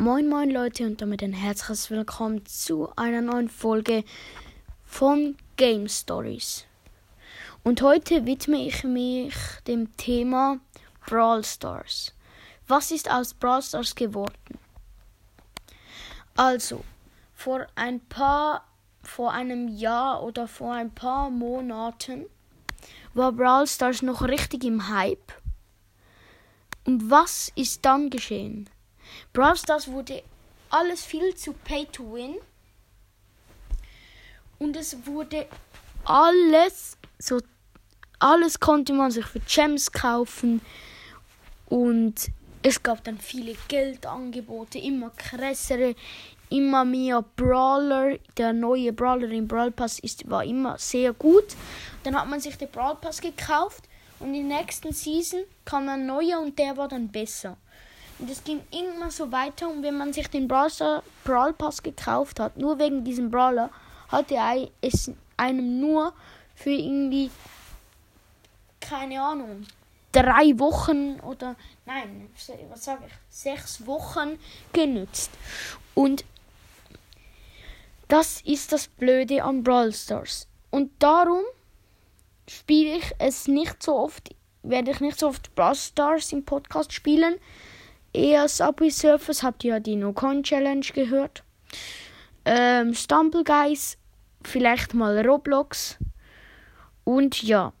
Moin moin Leute und damit ein herzliches Willkommen zu einer neuen Folge von Game Stories. Und heute widme ich mich dem Thema Brawl Stars. Was ist aus Brawl Stars geworden? Also, vor ein paar vor einem Jahr oder vor ein paar Monaten war Brawl Stars noch richtig im Hype. Und was ist dann geschehen? Brawl Stars wurde alles viel zu Pay to Win. Und es wurde alles, so alles konnte man sich für Gems kaufen. Und es gab dann viele Geldangebote, immer krassere, immer mehr Brawler. Der neue Brawler im Brawl Pass ist, war immer sehr gut. Dann hat man sich den Brawl Pass gekauft und in der nächsten Season kam ein neuer und der war dann besser. Und es ging immer so weiter. Und wenn man sich den Browser Brawl Pass gekauft hat, nur wegen diesem Brawler, hatte er es einem nur für irgendwie, keine Ahnung, drei Wochen oder, nein, was sage ich, sechs Wochen genützt. Und das ist das Blöde an Brawl Stars. Und darum spiele ich es nicht so oft, werde ich nicht so oft Brawl Stars im Podcast spielen, eher Subway Surfers. Habt ihr ja die No-Con Challenge gehört? Ähm, Stumble Guys, vielleicht mal Roblox. Und ja,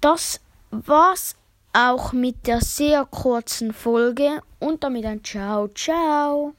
das war's auch mit der sehr kurzen Folge und damit ein Ciao, ciao.